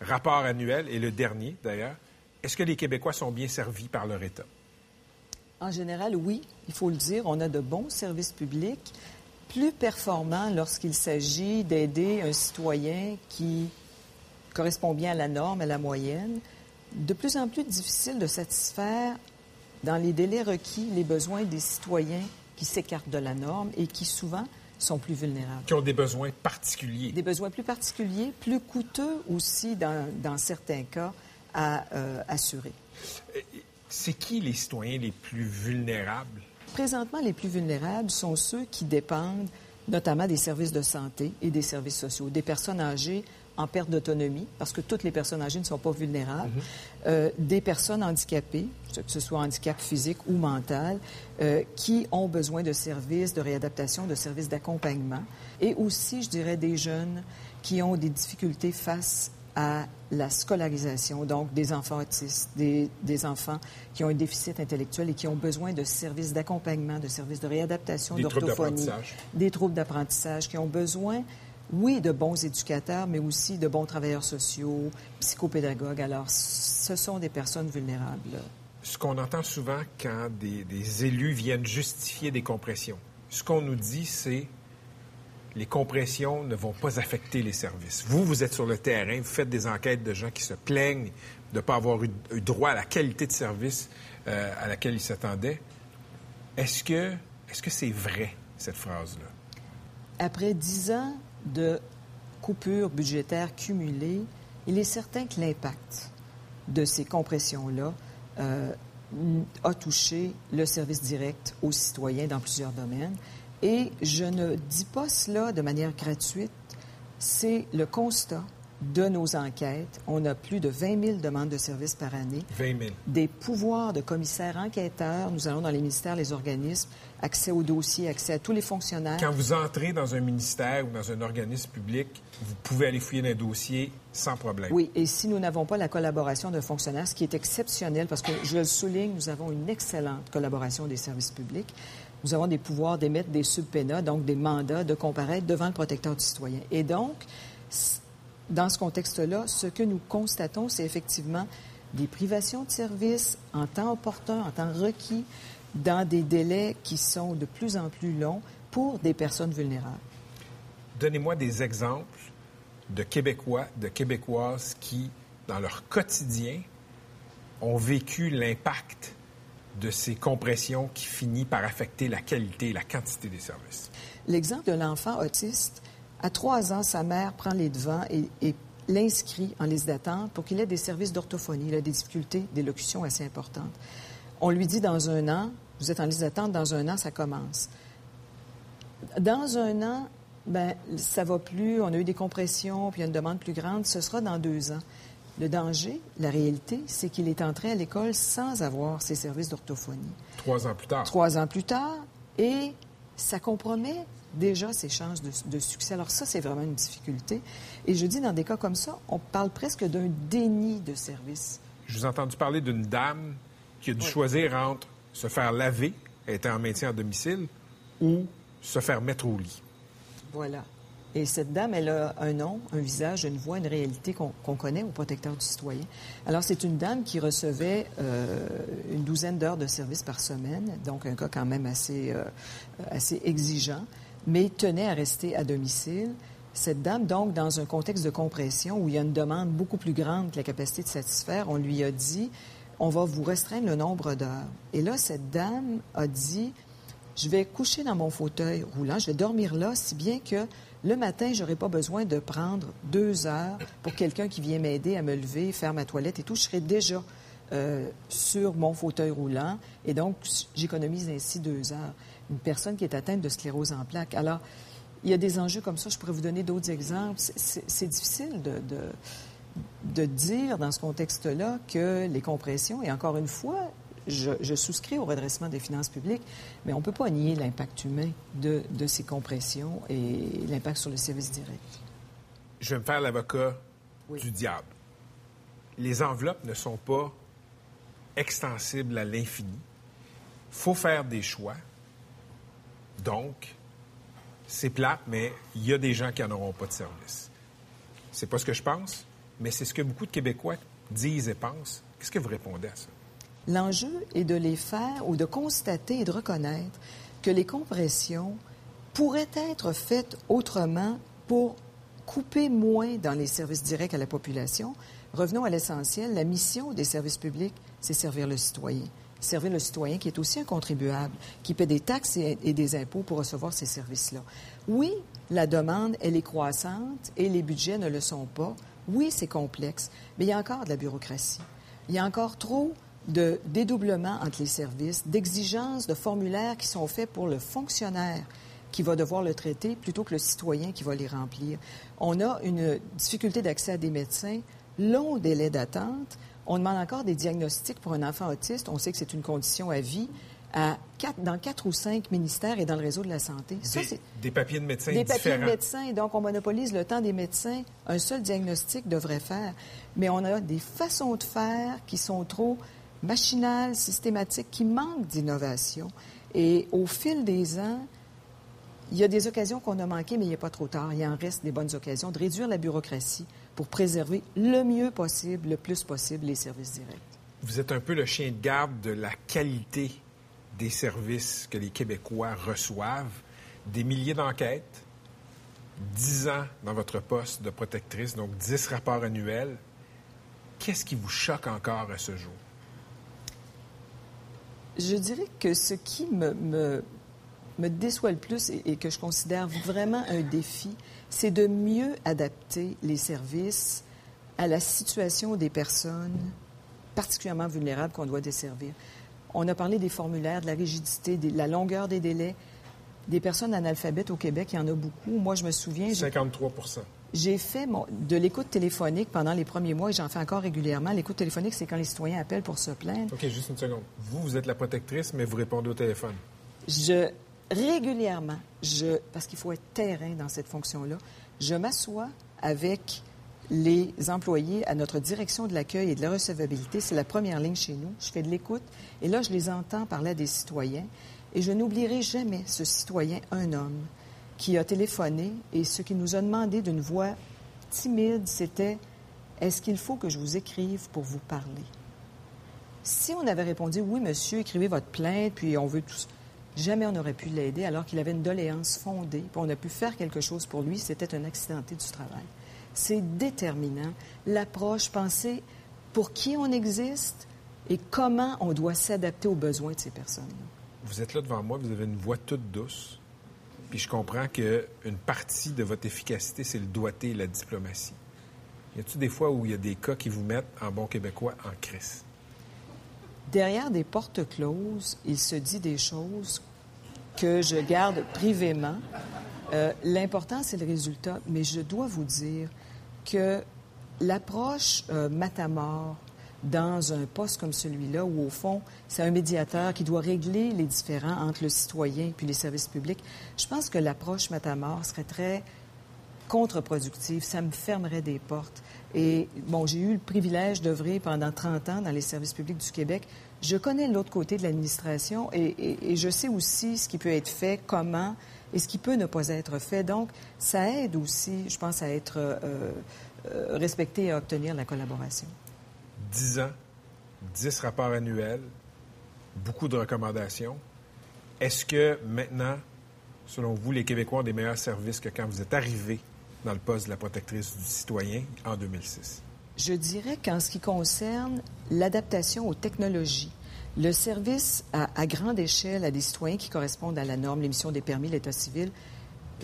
rapport annuel, et le dernier d'ailleurs. Est-ce que les Québécois sont bien servis par leur État? En général, oui, il faut le dire, on a de bons services publics, plus performants lorsqu'il s'agit d'aider un citoyen qui correspond bien à la norme, à la moyenne. De plus en plus difficile de satisfaire dans les délais requis les besoins des citoyens qui s'écartent de la norme et qui souvent sont plus vulnérables. Qui ont des besoins particuliers. Des besoins plus particuliers, plus coûteux aussi dans, dans certains cas à euh, assurer. C'est qui les citoyens les plus vulnérables? Présentement, les plus vulnérables sont ceux qui dépendent notamment des services de santé et des services sociaux, des personnes âgées en perte d'autonomie, parce que toutes les personnes âgées ne sont pas vulnérables, euh, des personnes handicapées, que ce soit handicap physique ou mental, euh, qui ont besoin de services de réadaptation, de services d'accompagnement, et aussi, je dirais, des jeunes qui ont des difficultés face à la scolarisation, donc des enfants autistes, des, des enfants qui ont un déficit intellectuel et qui ont besoin de services d'accompagnement, de services de réadaptation, d'orthophonie, des troubles d'apprentissage, qui ont besoin, oui, de bons éducateurs, mais aussi de bons travailleurs sociaux, psychopédagogues. Alors, ce sont des personnes vulnérables. ce qu'on entend souvent quand des, des élus viennent justifier des compressions. Ce qu'on nous dit, c'est les compressions ne vont pas affecter les services. Vous, vous êtes sur le terrain, vous faites des enquêtes de gens qui se plaignent de ne pas avoir eu, droit à la qualité de service euh, à laquelle ils s'attendaient. Est-ce que est-ce que c'est vrai, cette phrase-là? Après dix ans de coupures budgétaires cumulées, il est certain que l'impact de ces compressions-là euh, a touché le service direct aux citoyens dans plusieurs domaines. Et je ne dis pas cela de manière gratuite, c'est le constat de nos enquêtes. On a plus de 20 000 demandes de services par année. 20 000. Des pouvoirs de commissaires enquêteurs. Nous allons dans les ministères, les organismes, accès aux dossiers, accès à tous les fonctionnaires. Quand vous entrez dans un ministère ou dans un organisme public, vous pouvez aller fouiller dans un dossier sans problème. Oui, et si nous n'avons pas la collaboration d'un fonctionnaire, ce qui est exceptionnel, parce que je le souligne, nous avons une excellente collaboration des services publics. Nous avons des pouvoirs d'émettre des subpénas, donc des mandats de comparaître devant le protecteur du citoyen. Et donc, dans ce contexte-là, ce que nous constatons, c'est effectivement des privations de services en temps opportun, en temps requis, dans des délais qui sont de plus en plus longs pour des personnes vulnérables. Donnez-moi des exemples de Québécois, de Québécoises qui, dans leur quotidien, ont vécu l'impact de ces compressions qui finit par affecter la qualité et la quantité des services. L'exemple de l'enfant autiste, à trois ans, sa mère prend les devants et, l'inscrit en liste d'attente pour qu'il ait des services d'orthophonie. Il a des difficultés d'élocution assez importantes. On lui dit dans un an, vous êtes en liste d'attente, dans un an, ça commence. Dans un an, ben, ça va plus, on a eu des compressions, puis il y a une demande plus grande, ce sera dans deux ans. Le danger, la réalité, c'est qu'il est entré à l'école sans avoir ses services d'orthophonie. Trois ans plus tard. Trois ans plus tard, et ça compromet déjà ses chances de, de succès. Alors ça, c'est vraiment une difficulté. Et je dis, dans des cas comme ça, on parle presque d'un déni de service. Je vous ai entendu parler d'une dame qui a dû choisir entre se faire laver, être en maintien à domicile, ou se faire mettre au lit. Voilà. Et cette dame, elle a un nom, un visage, une voix, une réalité qu'on connaît au protecteur du citoyen. Alors, c'est une dame qui recevait euh, une douzaine d'heures de service par semaine, donc un cas quand même assez, euh, assez exigeant, mais tenait à rester à domicile. Cette dame, donc, dans un contexte de compression où il y a une demande beaucoup plus grande que la capacité de satisfaire, on lui a dit, on va vous restreindre le nombre d'heures. Et là, cette dame a dit, je vais coucher dans mon fauteuil roulant, je vais dormir là, si bien que le matin, je n'aurai pas besoin de prendre deux heures pour quelqu'un qui vient m'aider à me lever, faire ma toilette et tout. Je serai déjà euh, sur mon fauteuil roulant et donc j'économise ainsi deux heures. Une personne qui est atteinte de sclérose en plaques. Alors, il y a des enjeux comme ça. Je pourrais vous donner d'autres exemples. C'est difficile de, dire dans ce contexte-là que les compressions, et encore une fois, je, je, souscris au redressement des finances publiques, mais on ne peut pas nier l'impact humain de, de, ces compressions et l'impact sur le service direct. Je vais me faire l'avocat oui. du diable. Les enveloppes ne sont pas extensibles à l'infini. Il faut faire des choix. Donc, c'est plate, mais il y a des gens qui n'en auront pas de service. C'est pas ce que je pense, mais c'est ce que beaucoup de Québécois disent et pensent. Qu'est-ce que vous répondez à ça? L'enjeu est de les faire ou de constater et de reconnaître que les compressions pourraient être faites autrement pour couper moins dans les services directs à la population. Revenons à l'essentiel. La mission des services publics, c'est servir le citoyen. Servir le citoyen qui est aussi un contribuable, qui paie des taxes et, des impôts pour recevoir ces services-là. Oui, la demande, elle est croissante et les budgets ne le sont pas. Oui, c'est complexe, mais il y a encore de la bureaucratie. Il y a encore trop de dédoublement entre les services, d'exigences de formulaires qui sont faits pour le fonctionnaire qui va devoir le traiter plutôt que le citoyen qui va les remplir. On a une difficulté d'accès à des médecins, long délai d'attente. On demande encore des diagnostics pour un enfant autiste. On sait que c'est une condition à vie. À quatre, dans quatre ou cinq ministères et dans le réseau de la santé. Ça, des, des, papiers de médecins Des différents. papiers de médecins, et donc on monopolise le temps des médecins. Un seul diagnostic devrait faire. Mais on a des façons de faire qui sont trop machinales, systématiques, qui manquent d'innovation. Et au fil des ans, il y a des occasions qu'on a manquées, mais il n'est pas trop tard. Il en reste des bonnes occasions de réduire la bureaucratie pour préserver le mieux possible, le plus possible, les services directs. Vous êtes un peu le chien de garde de la qualité des services que les Québécois reçoivent. Des milliers d'enquêtes, 10 ans dans votre poste de protectrice, donc 10 rapports annuels. Qu'est-ce qui vous choque encore à ce jour? Je dirais que ce qui me, me, me déçoit le plus et, et, que je considère vraiment un défi, c'est de mieux adapter les services à la situation des personnes particulièrement vulnérables qu'on doit desservir. On a parlé des formulaires, de la rigidité, de la longueur des délais. Des personnes analphabètes au Québec, il y en a beaucoup. Moi, je me souviens... 53 j'ai fait mon, de l'écoute téléphonique pendant les premiers mois et j'en fais encore régulièrement. L'écoute téléphonique, c'est quand les citoyens appellent pour se plaindre. OK, juste une seconde. Vous, vous êtes la protectrice, mais vous répondez au téléphone. Je, régulièrement, je, parce qu'il faut être terrain dans cette fonction-là, je m'assois avec les employés à notre direction de l'accueil et de la recevabilité. C'est la première ligne chez nous. Je fais de l'écoute et là, je les entends parler à des citoyens. Et je n'oublierai jamais ce citoyen, un homme, qui a téléphoné et ce qu'il nous a demandé d'une voix timide, c'était Est-ce qu'il faut que je vous écrive pour vous parler? Si on avait répondu Oui, monsieur, écrivez votre plainte, puis on veut tout ça, jamais on n'aurait pu l'aider alors qu'il avait une doléance fondée, puis on a pu faire quelque chose pour lui, c'était un accidenté du travail. C'est déterminant. L'approche, penser pour qui on existe et comment on doit s'adapter aux besoins de ces personnes. Vous êtes là devant moi, vous avez une voix toute douce. Puis je comprends qu'une partie de votre efficacité, c'est le doigté et la diplomatie. Y a-t-il des fois où il y a des cas qui vous mettent, en bon québécois, en crise? Derrière des portes closes, il se dit des choses que je garde privément. Euh, L'important, c'est le résultat, mais je dois vous dire que l'approche euh, matamor dans un poste comme celui-là, où au fond, c'est un médiateur qui doit régler les différends entre le citoyen puis les services publics, je pense que l'approche matamor serait très contre-productive. Ça me fermerait des portes. Et bon, j'ai eu le privilège d'œuvrer pendant 30 ans dans les services publics du Québec. Je connais l'autre côté de l'administration et, je sais aussi ce qui peut être fait, comment et ce qui peut ne pas être fait. Donc, ça aide aussi, je pense, à être euh, euh, respecté et à obtenir la collaboration. 10 ans, 10 rapports annuels, beaucoup de recommandations. Est-ce que maintenant, selon vous, les Québécois ont des meilleurs services que quand vous êtes arrivé dans le poste de la protectrice du citoyen en 2006? Je dirais qu'en ce qui concerne l'adaptation aux technologies, le service à, à, grande échelle à des citoyens qui correspondent à la norme, l'émission des permis, l'état civil,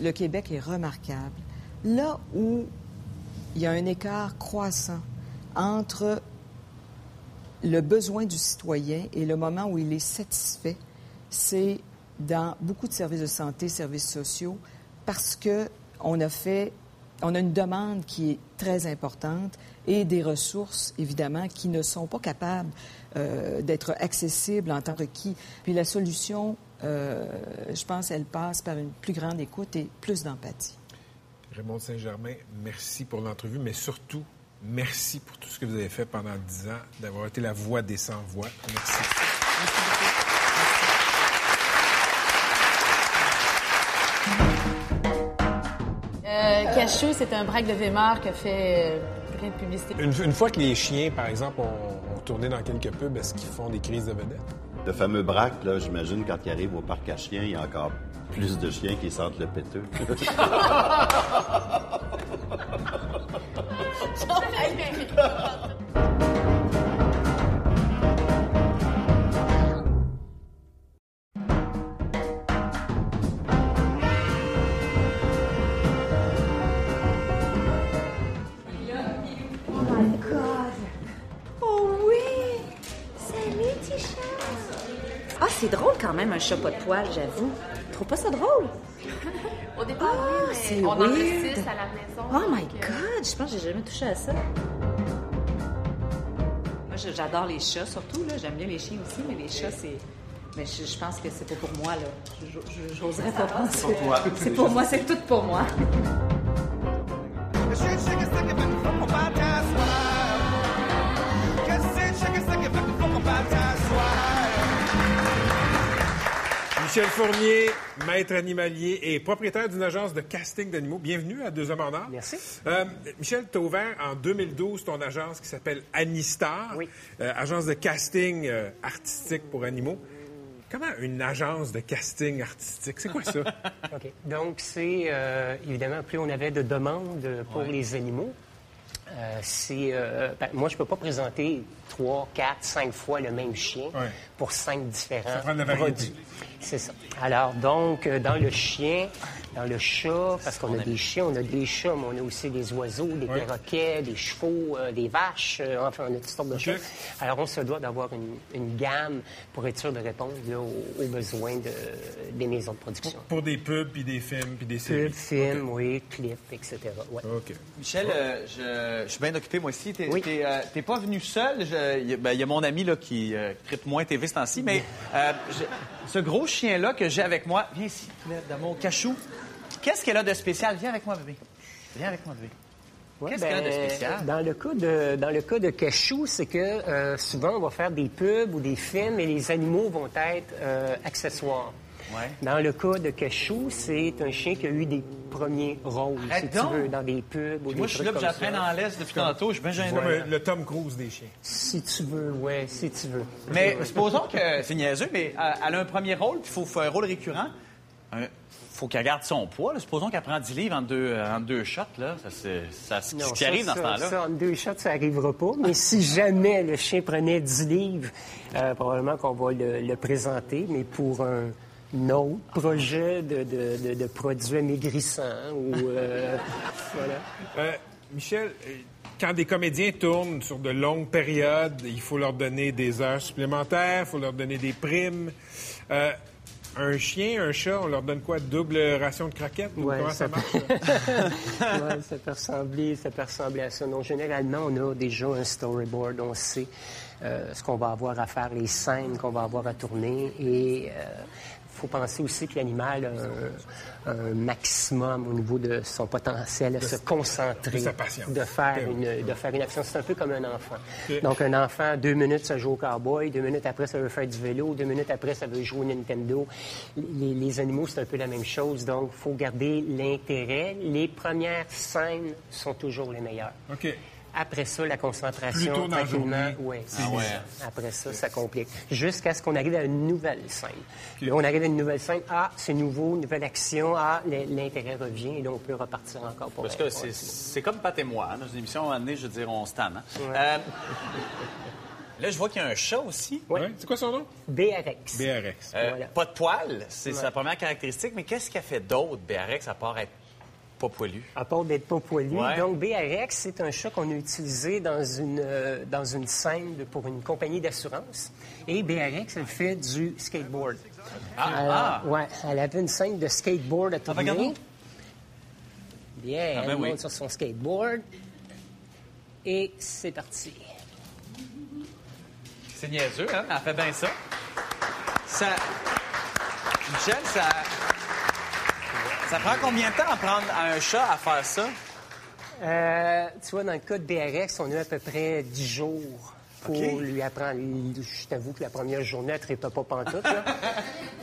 le Québec est remarquable. Là où il y a un écart croissant entre le besoin du citoyen et le moment où il est satisfait, c'est dans beaucoup de services de santé, services sociaux, parce que on a fait, on a une demande qui est très importante et des ressources, évidemment, qui ne sont pas capables euh, d'être accessibles en que qui. Puis la solution, euh, je pense, elle passe par une plus grande écoute et plus d'empathie. Raymond Saint-Germain, merci pour l'entrevue, mais surtout, merci pour tout ce que vous avez fait pendant dix ans, d'avoir été la voix des sans-voix. Merci. merci euh, Cachou, c'est un braque de Weimar qui a fait plein de publicité. Une, une, fois que les chiens, par exemple, ont, ont tourné dans quelques pubs, est-ce qu'ils font des crises de vedettes? Le fameux braque, là, j'imagine, quand ils arrivent au parc à chiens, il y a encore plus de chiens qui sentent le péteux. c'est drôle quand même, un chat pas de poil, j'avoue. Tu trouves pas ça drôle? Au départ, oh, oui, c'est on en a weird. six à la maison. Oh my euh, God! Je pense que j'ai jamais touché à ça. Moi, j'adore les chats, surtout. là. J'aime bien les chiens aussi, mais les chats, c'est... Mais je, je pense que c'est pas pour moi, là. J'oserais pas penser. pour toi. C'est pour moi, c'est tout pour moi. Michel Fournier, maître animalier et propriétaire d'une agence de casting d'animaux. Bienvenue à Deux Hommes en Or. Merci. Euh, Michel, tu as ouvert en 2012 ton agence qui s'appelle Anistar, euh, agence de casting euh, artistique pour animaux. Comment une agence de casting artistique? C'est quoi ça? OK. Donc, c'est évidemment, plus on avait de demandes pour Ouais. les animaux, euh, c'est. euh, ben, moi, je peux pas présenter trois, quatre, cinq fois le même chien Ouais. pour cinq différents Ça prend de la variété. produits. C'est ça. Alors, donc, euh, dans le chien, dans le chat, parce qu'on a des chiens, on a des chats, mais on a aussi des oiseaux, des Ouais. perroquets, des chevaux, euh, des vaches, euh, enfin, on a toutes sortes de choses. Alors, on se doit d'avoir une, une gamme pour être sûr de répondre là, aux, aux besoins de- des maisons de production. Pour des pubs, puis des films, puis des séries. Pubs, films, oui, clips, etc. Ouais. Michel, euh, je, je suis bien occupé moi aussi. T'es euh, t'es pas venu seul. Je- Il y, a- ben, il y a mon ami là, qui euh, tripe moins TV ce temps-ci, mais euh, je- ce gros chien-là que j'ai avec moi, viens ici, poulet d'amour, cachou. Qu'est-ce qu'elle a de spécial? Viens avec moi, bébé. Viens avec moi, bébé. Ouais, Qu'est-ce qu'elle a de ben, spécial? Dans le cas de, dans le cas de Cachou, c'est que euh, souvent, on va faire des pubs ou des films et les animaux vont être euh, accessoires. Ouais. Dans le cas de Cachou, c'est un chien qui a eu des premiers rôles, Arrête si tu veux, dans des pubs ou Puis des moi, je suis là, j'apprends dans l'Est depuis tantôt. Je suis bien C'est gêné. comme euh, le Tom Cruise des chiens. Si tu veux, ouais, si tu veux. Mais supposons que c'est niaiseux, mais euh, elle a un premier rôle, puis il faut faire un rôle récurrent. Faut qu'elle garde son poids. là. Supposons qu'elle prend 10 livres en deux, en deux shots. Là. Ça, c'est ça, Non, ce qui ça, arrive dans ce temps-là. Ça, en deux shots, ça n'arrivera pas. Mais si jamais le chien prenait 10 livres, euh, probablement qu'on va le, le présenter, mais pour un autre projet de, de, de, de produits amaigrissants ou... euh, voilà. Euh, Michel, quand des comédiens tournent sur de longues périodes, il faut leur donner des heures supplémentaires, il faut leur donner des primes. Euh, un chien, un chat, on leur donne quoi? Double ration de croquettes? ou Ouais, comment ça, ça marche? Ouais, ça peut ressembler, ça peut ressembler à ça. Donc, généralement, on a déjà un storyboard, on sait euh, ce qu'on va avoir à faire, les scènes qu'on va avoir à tourner. Et il faut penser aussi que l'animal a un, maximum au niveau de son potentiel à De- se concentrer, de sa patience. de faire une, de faire une action. C'est un peu comme un enfant. Donc, un enfant, deux minutes, ça joue au cowboy, deux minutes après, ça veut faire du vélo, deux minutes après, ça veut jouer au Nintendo. Les, les animaux, c'est un peu la même chose. Donc, il faut garder l'intérêt. Les premières scènes sont toujours les meilleures. OK. Après ça, la concentration, Plutôt dans la journée, mieux. ça. Après ça, ça complique. Jusqu'à ce qu'on arrive à une nouvelle scène. Là, on arrive à une nouvelle scène. Ah, c'est nouveau, nouvelle action. Ah, l'intérêt revient et là, on peut repartir encore pour Parce que c'est- comme Pat et moi. hein. Dans une émission, à un moment donné, je veux dire, on se tanne. hein. Ouais. Euh, là, je vois qu'il y a un chat aussi. Ouais. C'est quoi son nom? BRX. BRX. Euh, Voilà. Pas de poils, c'est Ouais. sa première caractéristique. Mais qu'est-ce qu'elle fait d'autre, BRX, à part être pas poilu? À part d'être pas poilu. Ouais. Donc, BRX, c'est un chat qu'on a utilisé dans une, euh, dans une scène de- pour une compagnie d'assurance. Et BRX, elle fait du skateboard. Ah, Alors, ah. Ouais, elle avait une scène de skateboard à tourner. regarde-nous. Bien, Ah, ben elle oui. monte sur son skateboard. Et c'est parti. C'est niaiseux, hein? Elle fait bien ça. Ça... Michel, ça... Ça prend combien de temps à prendre à un chat à faire ça? Euh, tu vois, dans le cas de BRX, on a à peu près 10 jours pour lui apprendre. Je t'avoue que la première journée, elle ne pas pas pantoute. là.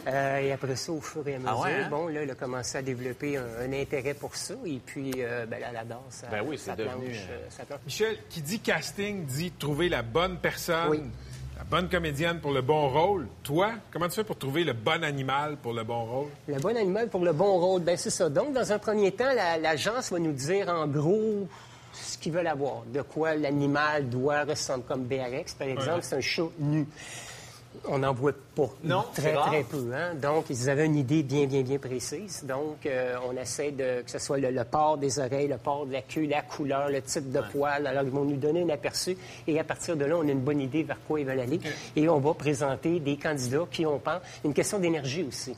Euh, et après ça, au fur et à mesure, Ah ouais, hein? bon, là, il a commencé à développer un, un intérêt pour ça. Et puis, euh, ben, là, elle adore ça. Ben oui, c'est devenu, euh, Michel, qui dit casting, dit trouver la bonne personne, Oui. La bonne comédienne pour le bon rôle. Toi, comment tu fais pour trouver le bon animal pour le bon rôle? Le bon animal pour le bon rôle, ben c'est ça. Donc, dans un premier temps, la- l'agence va nous dire en gros ce qu'ils veulent avoir, de quoi l'animal doit ressembler. Comme BRX, par exemple, Ouais. c'est un chat nu. On n'en voit pas. Non, très, très peu. Hein? Donc, ils avaient une idée bien, bien, bien précise. Donc, euh, on essaie de, que ce soit le, le port des oreilles, le port de la queue, la couleur, le type de poil. Alors, ils vont nous donner un aperçu et à partir de là, on a une bonne idée vers quoi ils veulent aller. Et on va présenter des candidats qui, on pense, une question d'énergie aussi.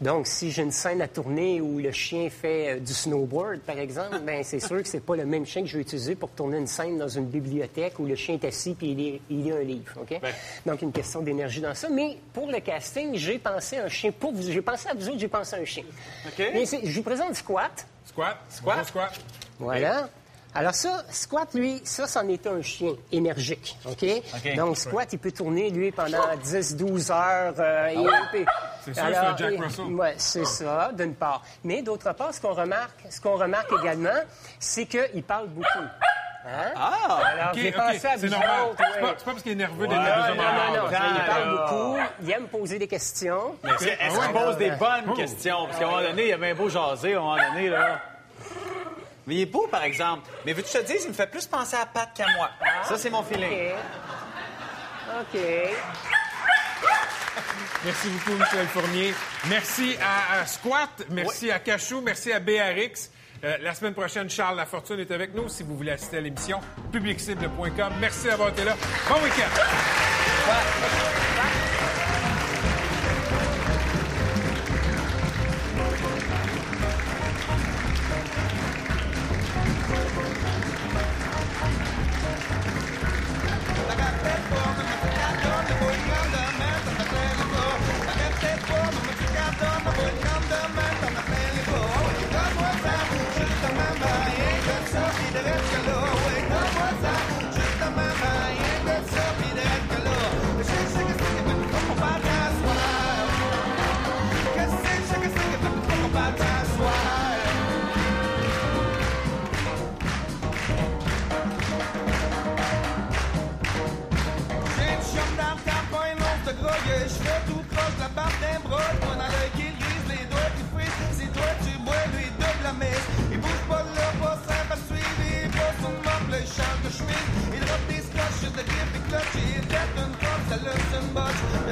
Donc, si j'ai une scène à tourner où le chien fait euh, du snowboard, par exemple, ben c'est sûr que c'est pas le même chien que je vais utiliser pour tourner une scène dans une bibliothèque où le chien est assis puis il lit, il lit un livre, OK? Donc, une question d'énergie dans ça. Mais pour le casting, j'ai pensé à un chien. Pour vous, j'ai pensé à vous autres, j'ai pensé à un chien. Mais je vous présente Squat. Squat. Squat. Bonjour, squat. Voilà. Alors ça, Squat, lui, ça, c'en est un chien énergique, OK? Donc, Squat, il peut tourner, lui, pendant 10-12 heures. euh, et- et- C'est Alors, c'est un Jack et- Russell. ouais, c'est ça, d'une part. Mais d'autre part, ce qu'on remarque, ce qu'on remarque également, c'est qu'il parle beaucoup. Hein? Ah! Alors, OK, j'ai pensé à c'est vous normal. autres, C'est ouais. pas, parce qu'il est nerveux d'être deuxième non, non, non, il parle Ah, beaucoup, il aime poser des questions. Mais est-ce est-ce qu'il pose des bonnes questions? Parce qu'à un moment donné, il a bien beau jaser, à un moment donné, là. Mais il est beau, par exemple. Mais veux-tu te dire, il me fait plus penser à Pat qu'à moi. Ça, c'est mon feeling. OK. OK. Merci beaucoup, Michel Fournier. Merci à, à Squat, merci à Cachou, merci à BRX. Euh, la semaine prochaine, Charles Lafortune est avec nous. Si vous voulez assister à l'émission, publiccible.com. Merci d'avoir été là. Bon week-end! orgueil, j'fais tout proche la barre d'un mon moi qui grise, les doigts qui frisent, si toi tu bois, lui double la messe. Il bouge pas de leur pas simple à suivre, il son membre, le de chemise, il robe des scotch, de grippe et cloche, il tête une ça le une botte.